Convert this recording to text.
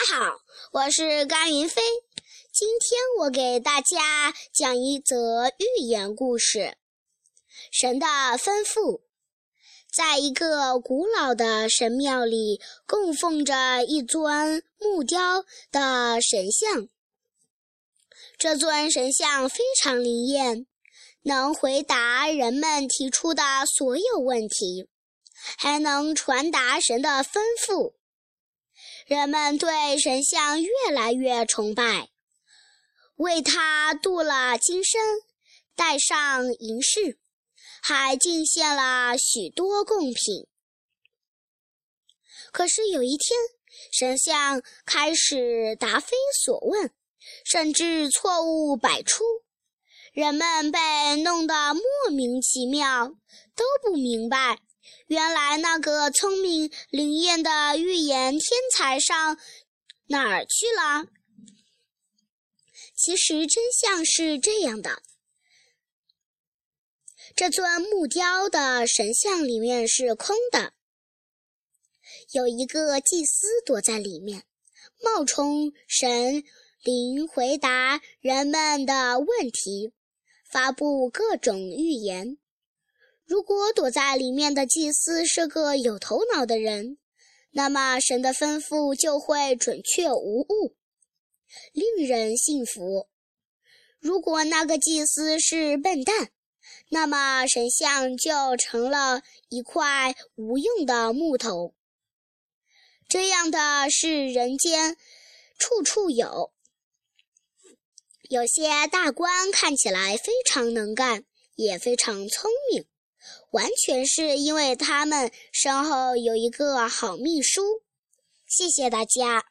大家好，我是甘云飞。今天我给大家讲一则寓言故事：神的吩咐。在一个古老的神庙里，供奉着一尊木雕的神像。这尊神像非常灵验，能回答人们提出的所有问题，还能传达神的吩咐。人们对神像越来越崇拜，为他镀了金身，戴上银饰，还进献了许多贡品。可是有一天，神像开始答非所问，甚至错误百出，人们被弄得莫名其妙，都不明白。原来那个聪明灵验的预言天才上哪儿去了？其实真相是这样的：这尊木雕的神像里面是空的，有一个祭司躲在里面，冒充神灵回答人们的问题，发布各种预言。如果躲在里面的祭司是个有头脑的人，那么神的吩咐就会准确无误，令人信服。如果那个祭司是笨蛋，那么神像就成了一块无用的木头。这样的事人间处处有。有些大官看起来非常能干，也非常聪明。完全是因为他们身后有一个好秘书。谢谢大家。